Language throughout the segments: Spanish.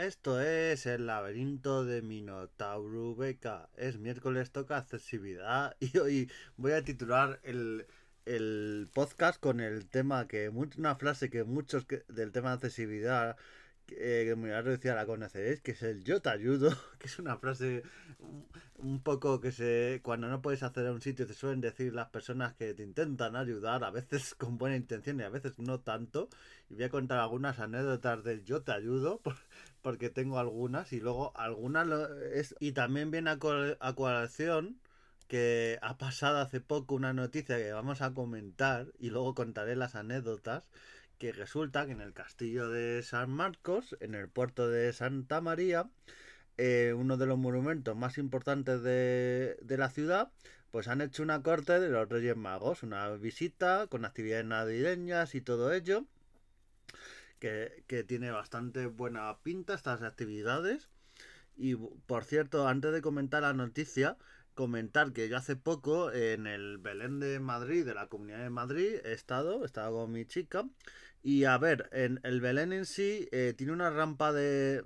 Esto es el laberinto de Minotauro Beca. Es miércoles, toca accesibilidad y hoy voy a titular el, el podcast con el tema que una frase que muchos del tema de accesibilidad eh, me decía la conoceréis, que es el yo te ayudo, que es una frase un, poco que se cuando no puedes hacer a un sitio te suelen decir las personas que te intentan ayudar, a veces con buena intención y a veces no tanto. Y voy a contar algunas anécdotas del yo te ayudo, porque tengo algunas y luego algunas es... Y también viene a, a colación que ha pasado hace poco una noticia que vamos a comentar y luego contaré las anécdotas que resulta que en el castillo de San Marcos, en el puerto de Santa María, eh, uno de los monumentos más importantes de, la ciudad, pues han hecho una corte de los Reyes Magos, una visita con actividades navideñas y todo ello, que, que tiene bastante buena pinta estas actividades. Y por cierto, antes de comentar la noticia, comentar que yo hace poco en el Belén de Madrid, de la Comunidad de Madrid, he estado, he estado con mi chica y a ver, en el Belén en sí eh, tiene una rampa de,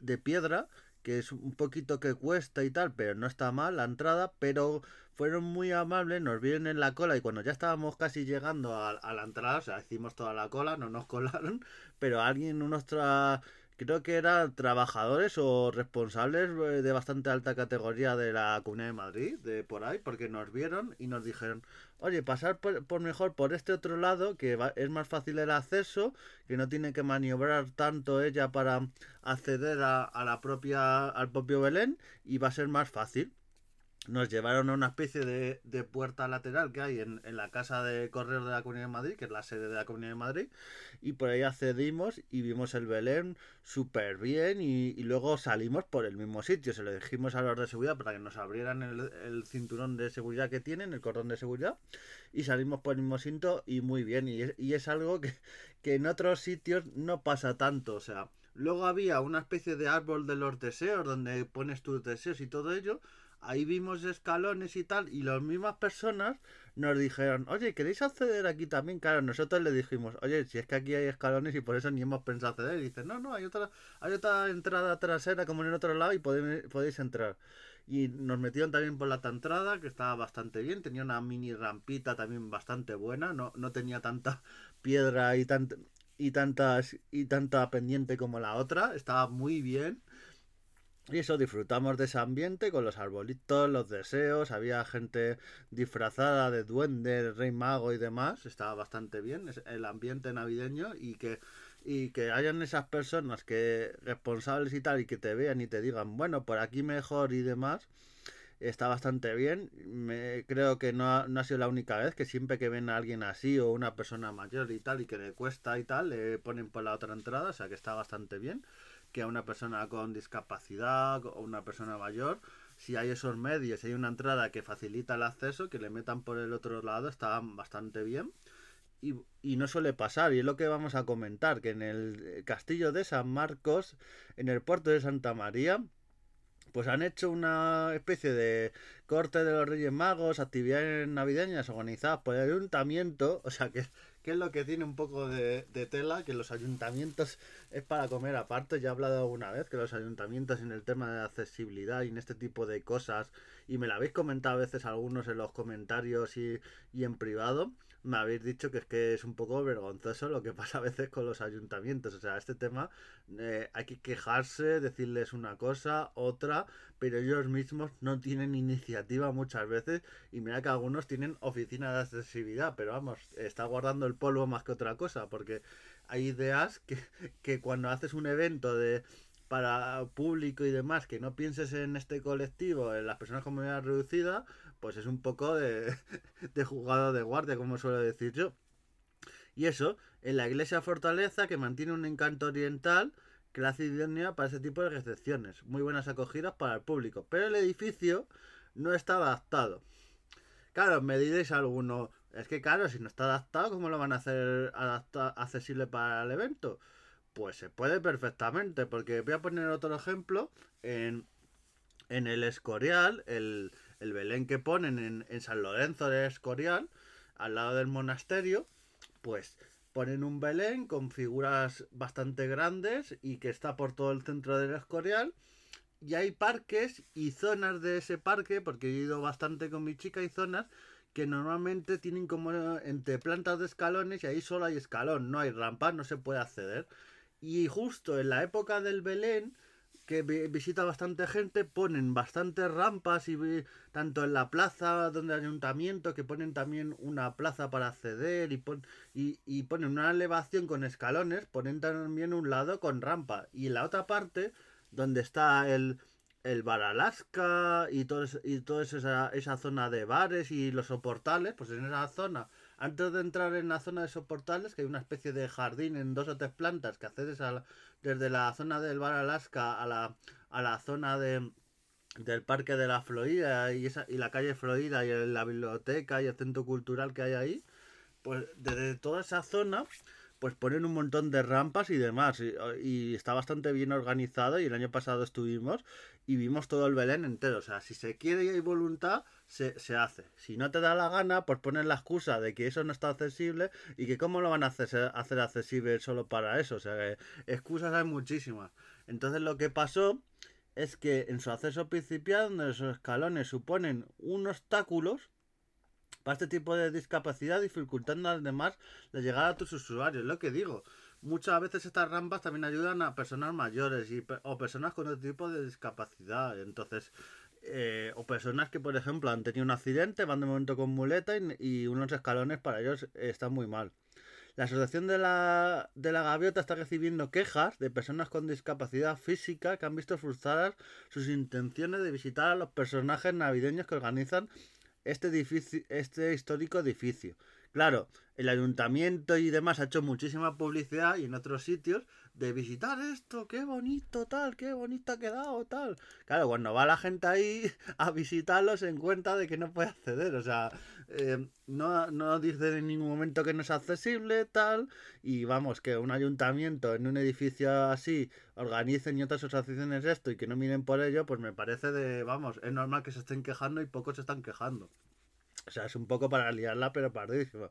de, piedra que es un poquito que cuesta y tal, pero no está mal la entrada, pero fueron muy amables, nos vieron en la cola y cuando ya estábamos casi llegando a, la entrada, o sea, hicimos toda la cola, no nos colaron, pero alguien, nuestra creo que eran trabajadores o responsables eh, de bastante alta categoría de la Comunidad de Madrid, de por ahí, porque nos vieron y nos dijeron, oye, pasar por, mejor por este otro lado, que es más fácil el acceso, que no tiene que maniobrar tanto ella para acceder a, a la propia, al propio Belén y va a ser más fácil nos llevaron a una especie de, de puerta lateral que hay en, en, la casa de correos de la Comunidad de Madrid, que es la sede de la Comunidad de Madrid, y por ahí accedimos y vimos el Belén súper bien y, y, luego salimos por el mismo sitio. Se lo dijimos a los de seguridad para que nos abrieran el, el, cinturón de seguridad que tienen, el cordón de seguridad, y salimos por el mismo sitio y muy bien. Y es, y es algo que, que en otros sitios no pasa tanto, o sea... Luego había una especie de árbol de los deseos donde pones tus deseos y todo ello, ahí vimos escalones y tal, y las mismas personas nos dijeron, oye, ¿queréis acceder aquí también? Claro, nosotros le dijimos, oye, si es que aquí hay escalones y por eso ni hemos pensado acceder. Y dice, no, no, hay otra, hay otra entrada trasera como en el otro lado y podéis, podéis entrar. Y nos metieron también por la entrada, que estaba bastante bien, tenía una mini rampita también bastante buena, no, no tenía tanta piedra y, tant y, tantas, y tanta pendiente como la otra, estaba muy bien. Y eso, disfrutamos de ese ambiente con los arbolitos, los deseos, había gente disfrazada de duende, rey mago y demás, estaba bastante bien el ambiente navideño y que, y que hayan esas personas que responsables y tal y que te vean y te digan, bueno, por aquí mejor y demás, está bastante bien. Me, creo que no ha, no ha sido la única vez que siempre que ven a alguien así o una persona mayor y tal y que le cuesta y tal, le ponen por la otra entrada, o sea que está bastante bien que a una persona con discapacidad o una persona mayor, si hay esos medios, si hay una entrada que facilita el acceso, que le metan por el otro lado, está bastante bien. Y, y, no suele pasar, y es lo que vamos a comentar, que en el castillo de San Marcos, en el puerto de Santa María, pues han hecho una especie de corte de los Reyes Magos, actividades navideñas organizadas por el ayuntamiento, o sea que que es lo que tiene un poco de, tela, que los ayuntamientos es para comer aparte. Ya he hablado alguna vez que los ayuntamientos en el tema de accesibilidad y en este tipo de cosas, y me lo habéis comentado a veces algunos en los comentarios y, y en privado, me habéis dicho que es que es un poco vergonzoso lo que pasa a veces con los ayuntamientos. O sea, este tema eh, hay que quejarse, decirles una cosa, otra, pero ellos mismos no tienen iniciativa muchas veces. Y mira que algunos tienen oficina de accesibilidad, pero vamos, está guardando el polvo más que otra cosa, porque hay ideas que, que cuando haces un evento de para público y demás, que no pienses en este colectivo, en las personas con movilidad reducida, pues es un poco de, de jugado de guardia, como suelo decir yo. Y eso, en la iglesia fortaleza, que mantiene un encanto oriental, hace idónea para ese tipo de recepciones. Muy buenas acogidas para el público. Pero el edificio no está adaptado. Claro, me diréis alguno, es que claro, si no está adaptado, ¿cómo lo van a hacer accesible para el evento? Pues se puede perfectamente, porque voy a poner otro ejemplo. En, en el Escorial, el, el Belén que ponen en, en San Lorenzo de Escorial, al lado del monasterio, pues ponen un Belén con figuras bastante grandes y que está por todo el centro del Escorial. Y hay parques y zonas de ese parque, porque he ido bastante con mi chica y zonas que normalmente tienen como entre plantas de escalones y ahí solo hay escalón, no hay rampas, no se puede acceder. Y justo en la época del Belén, que visita bastante gente, ponen bastantes rampas y tanto en la plaza donde el ayuntamiento, que ponen también una plaza para acceder y, y, y, ponen una elevación con escalones, ponen también un lado con rampa. Y la otra parte, donde está el, el bar Alaska y, todo, y toda esa, esa zona de bares y los soportales, pues en esa zona. Antes de entrar en la zona de soportales, que hay una especie de jardín en dos o tres plantas que accedes a desde la zona del Bar Alaska a la, a la zona de, del Parque de la Florida y, esa, y la calle Florida y la biblioteca y el centro cultural que hay ahí, pues desde toda esa zona pues ponen un montón de rampas y demás. Y, está bastante bien organizado. Y el año pasado estuvimos y vimos todo el Belén entero. O sea, si se quiere y hay voluntad, se, se hace. Si no te da la gana, pues ponen la excusa de que eso no está accesible y que cómo lo van a hacer, hacer accesible solo para eso. O sea, excusas hay muchísimas. Entonces lo que pasó es que en su acceso principal, donde esos escalones suponen un obstáculo, para este tipo de discapacidad, dificultando además la llegada a tus usuarios. Lo que digo, muchas veces estas rampas también ayudan a personas mayores y, o personas con otro tipo de discapacidad. Entonces, eh, o personas que, por ejemplo, han tenido un accidente, van de momento con muleta y, unos escalones para ellos están muy mal. La Asociación de la, de la Gaviota está recibiendo quejas de personas con discapacidad física que han visto frustradas sus intenciones de visitar a los personajes navideños que organizan este, edificio, este histórico edificio. Claro, el ayuntamiento y demás ha hecho muchísima publicidad y en otros sitios de visitar esto, qué bonito tal, qué bonito ha quedado tal. Claro, cuando va la gente ahí a visitarlo se encuentra de que no puede acceder, o sea, eh, no, no dice en ningún momento que no es accesible tal y vamos, que un ayuntamiento en un edificio así organicen y otras asociaciones esto y que no miren por ello, pues me parece de, vamos, es normal que se estén quejando y pocos se están quejando. O sea, es un poco para liarla, pero pardísimo.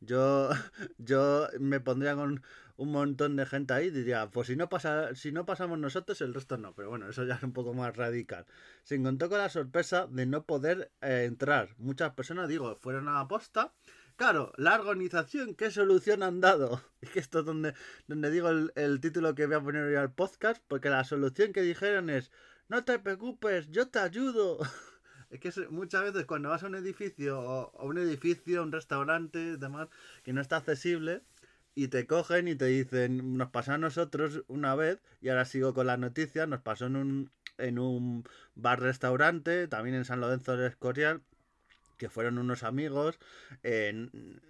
Yo, yo me pondría con un montón de gente ahí y diría, pues si no, pasa, si no pasamos nosotros, el resto no. Pero bueno, eso ya es un poco más radical. Se encontró con la sorpresa de no poder eh, entrar. Muchas personas, digo, fueron a la posta. Claro, la organización, ¿qué solución han dado? Es que esto es donde, donde digo el, el título que voy a poner hoy al podcast, porque la solución que dijeron es, no te preocupes, yo te ayudo. Es que muchas veces cuando vas a un edificio o a un edificio, un restaurante, demás, que no está accesible, y te cogen y te dicen, nos pasó a nosotros una vez, y ahora sigo con las noticias, nos pasó en un, en un bar-restaurante, también en San Lorenzo del Escorial, que fueron unos amigos.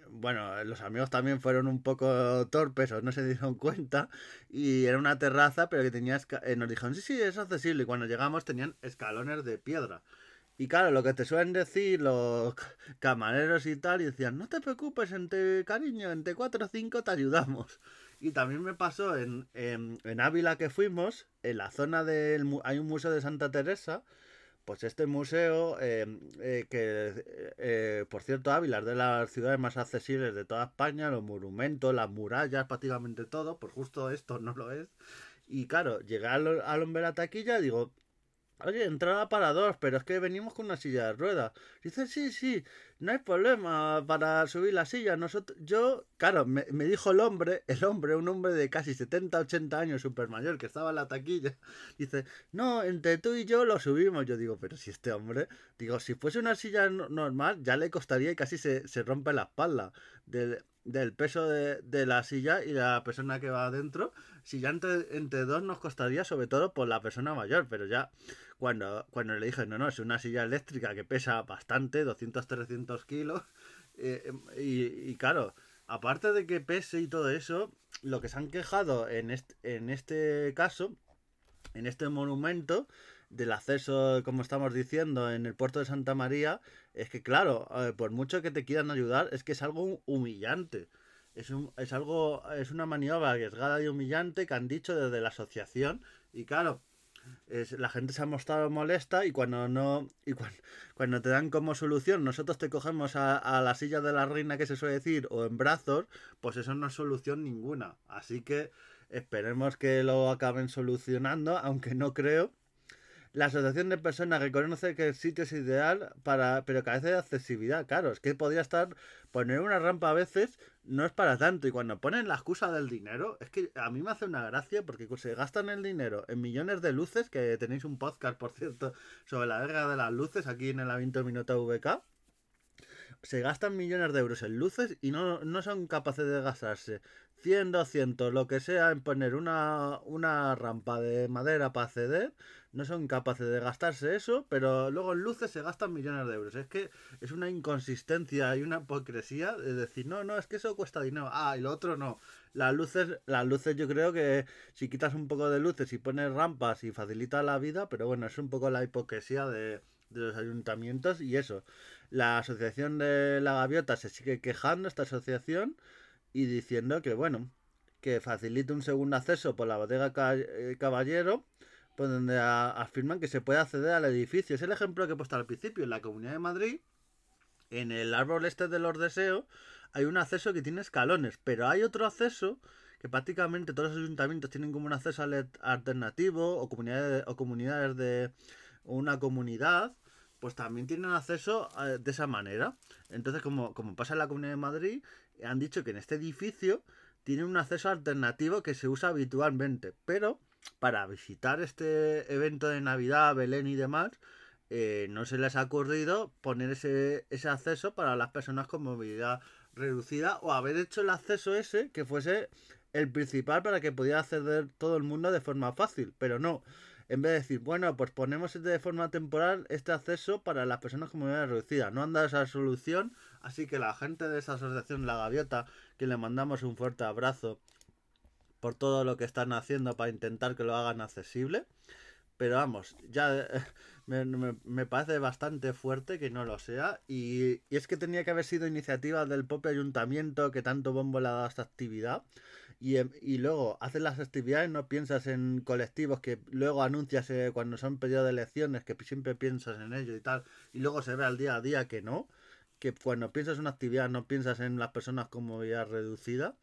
bueno, los amigos también fueron un poco torpes o no se dieron cuenta. Y era una terraza, pero que tenía. Eh, nos dijeron, sí, sí, es accesible. Y cuando llegamos tenían escalones de piedra. Y claro, lo que te suelen decir los camareros y tal, y decían, no te preocupes, entre cariño, entre 4 o 5 te ayudamos. Y también me pasó en, en, Ávila que fuimos, en la zona del... hay un museo de Santa Teresa, pues este museo, eh, eh, que eh, por cierto Ávila es de las ciudades más accesibles de toda España, los monumentos, las murallas, prácticamente todo, pues justo esto no lo es. Y claro, llegué al, hombre la taquilla, digo, Oye, entrada para dos, pero es que venimos con una silla de ruedas. Dice, sí, sí, no hay problema para subir la silla. Nosotros, yo, claro, me, dijo el hombre, el hombre, un hombre de casi 70, 80 años, súper mayor, que estaba en la taquilla. Dice, no, entre tú y yo lo subimos. Yo digo, pero si este hombre, digo, si fuese una silla normal, ya le costaría y casi se, se rompe la espalda del, del peso de, de la silla y la persona que va adentro si ya entre, entre, dos nos costaría, sobre todo por la persona mayor, pero ya cuando, cuando le dije, no, no, es una silla eléctrica que pesa bastante, 200, 300 kilos, eh, y, claro, aparte de que pese y todo eso, lo que se han quejado en este, en este caso, en este monumento, del acceso, como estamos diciendo, en el puerto de Santa María, es que claro, eh, por mucho que te quieran ayudar, es que es algo humillante es, un, es algo, es una maniobra arriesgada y humillante que han dicho desde la asociación. Y claro, la gente se ha mostrado molesta y cuando no y cuando, cuando te dan como solución nosotros te cogemos a, la silla de la reina que se suele decir o en brazos pues eso no es solución ninguna. Así que esperemos que lo acaben solucionando aunque no creo la asociación de personas reconoce que el sitio es ideal para pero carece de accesibilidad claro es que podría estar poner una rampa a veces no es para tanto. Y cuando ponen la excusa del dinero, es que a mí me hace una gracia porque se gastan el dinero en millones de luces, que tenéis un podcast, por cierto, sobre la guerra de las luces aquí en el Avinto Minuto VK. Se gastan millones de euros en luces y no, no son capaces de gastarse 100, 200, lo que sea, en poner una, una rampa de madera para acceder no son capaces de gastarse eso, pero luego en luces se gastan millones de euros. Es que es una inconsistencia y una hipocresía de decir, no, no, es que eso cuesta dinero. Ah, y lo otro no. Las luces, las luces yo creo que si quitas un poco de luces y pones rampas y facilita la vida, pero bueno, es un poco la hipocresía de, de los ayuntamientos y eso. La asociación de la gaviota se sigue quejando, esta asociación, y diciendo que bueno, que facilite un segundo acceso por la bodega eh, Caballero pues donde afirman que se puede acceder al edificio. Es el ejemplo que he puesto al principio. En la Comunidad de Madrid, en el árbol este de los deseos, hay un acceso que tiene escalones, pero hay otro acceso que prácticamente todos los ayuntamientos tienen como un acceso alternativo o comunidades, o comunidades de una comunidad, pues también tienen acceso eh, de esa manera. Entonces, como, como pasa en la Comunidad de Madrid, han dicho que en este edificio tiene un acceso alternativo que se usa habitualmente, pero para visitar este evento de Navidad, Belén y demás, eh, no se les ha ocurrido poner ese, ese acceso para las personas con movilidad reducida o haber hecho el acceso ese que fuese el principal para que pudiera acceder todo el mundo de forma fácil, pero no. En vez de decir, bueno, pues ponemos de forma temporal este acceso para las personas con movilidad reducida. No han dado esa solución, así que la gente de esa asociación La Gaviota, que le mandamos un fuerte abrazo por todo lo que están haciendo para intentar que lo hagan accesible. Pero vamos, ya me, me, parece bastante fuerte que no lo sea. Y, y, es que tenía que haber sido iniciativa del propio ayuntamiento que tanto bombo le ha dado a esta actividad. Y, em, y luego haces las actividades, no piensas en colectivos que luego anuncias eh, cuando son periodo de elecciones, que siempre piensas en ello y tal. Y luego se ve al día a día que no. Que cuando piensas en una actividad no piensas en las personas con movilidad reducida.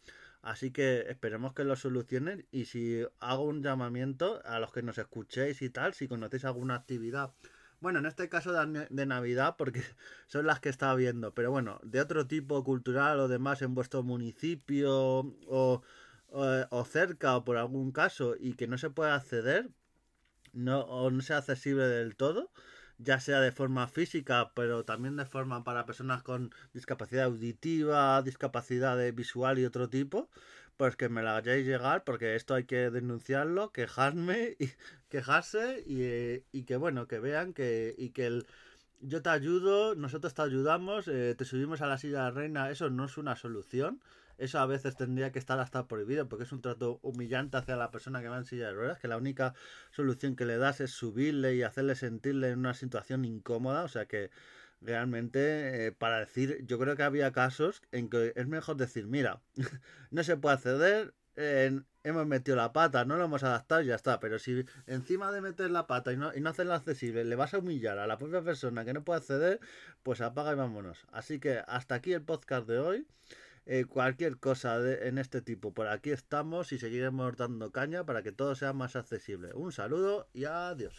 Así que esperemos que lo solucionen y si hago un llamamiento a los que nos escuchéis y tal, si conocéis alguna actividad, bueno, en este caso de, Navidad, porque son las que estaba viendo, pero bueno, de otro tipo cultural o demás en vuestro municipio o, o, cerca o por algún caso y que no se pueda acceder no, o no sea accesible del todo, ya sea de forma física, pero también de forma para personas con discapacidad auditiva, discapacidad visual y otro tipo, pues que me la hayáis llegar, porque esto hay que denunciarlo, quejarme quejarse y, y que bueno, que vean que y que el yo te ayudo, nosotros te ayudamos, eh, te subimos a la silla de reina, eso no es una solución eso a veces tendría que estar hasta prohibido porque es un trato humillante hacia la persona que va en silla de ruedas, que la única solución que le das es subirle y hacerle sentirle en una situación incómoda, o sea que realmente eh, para decir, yo creo que había casos en que es mejor decir, mira, no se puede acceder, hemos metido la pata, no lo hemos adaptado y ya está. Pero si encima de meter la pata y no, y no accesible, le vas a humillar a la propia persona que no puede acceder, pues apaga y vámonos. Así que hasta aquí el podcast de hoy. Eh, cualquier cosa de, en este tipo. Por aquí estamos y seguiremos dando caña para que todo sea más accesible. Un saludo y adiós.